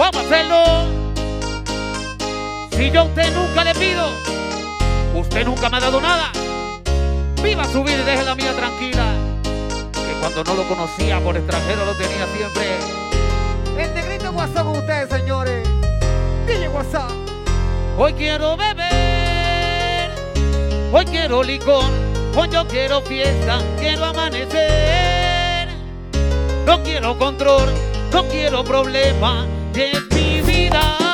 Vamos a hacerlo. Si yo a usted nunca le pido, usted nunca me ha dado nada. Viva su vida y deje la mía tranquila. Que cuando no lo conocía por extranjero lo tenía siempre. Este El negrito WhatsApp con ustedes, señores. Dile WhatsApp. Hoy quiero beber. Hoy quiero licor. Hoy yo quiero fiesta. Quiero amanecer. No quiero control. No quiero problema de mi vida.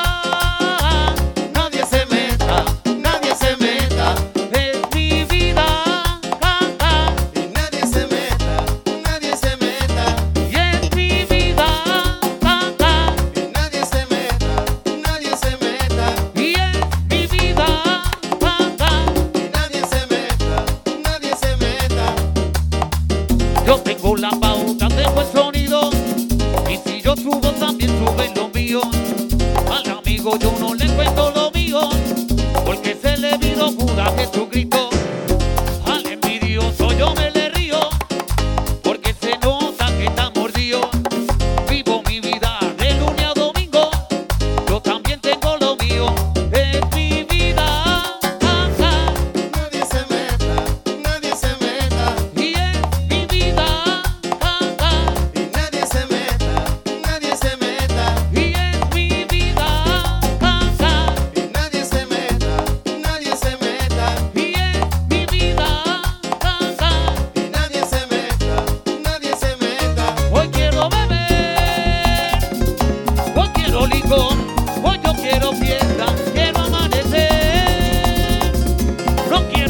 Dame tu grito.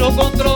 sou controle.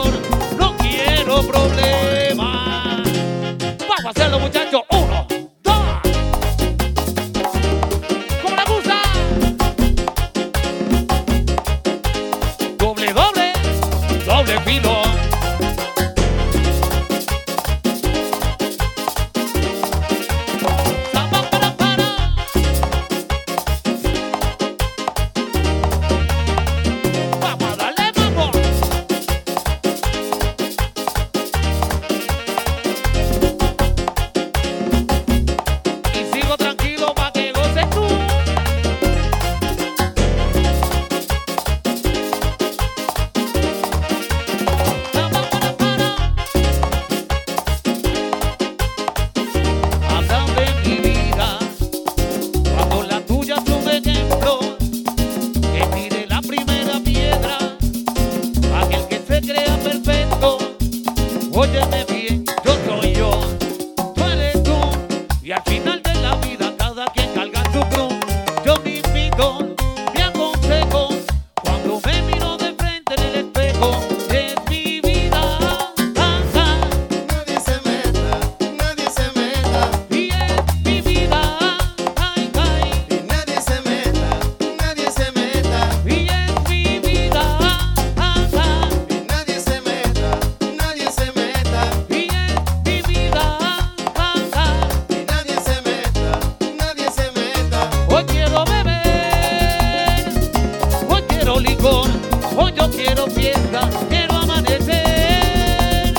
quiero fiesta, quiero amanecer.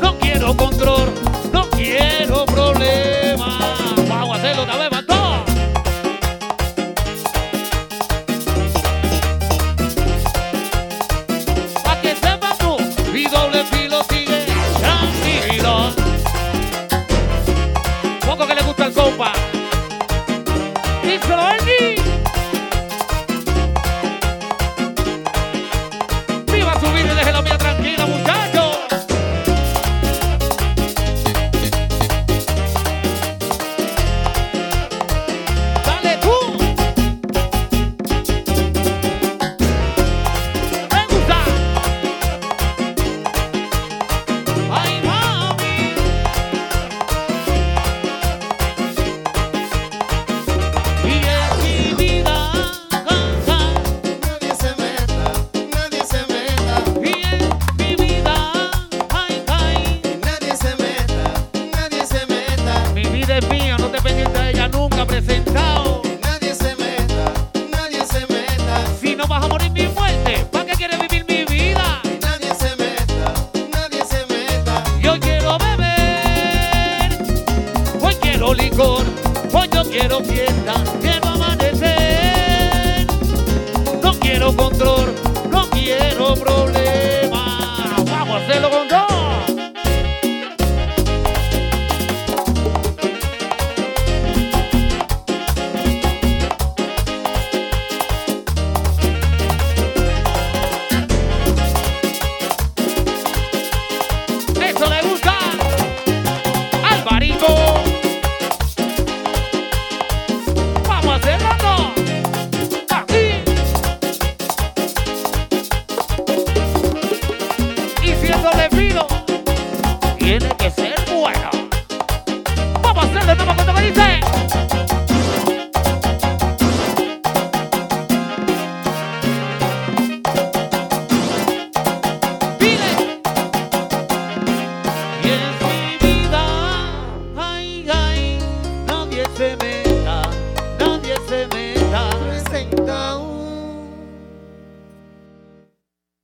No quiero control, no quiero problemas. Vamos a hacerlo otra vez, bastó. Pa' que sepas tú, mi doble filo sigue tranquilo. Poco que le gusta al compa. Díselo, Andy. balcón. Hoy yo quiero fiesta. De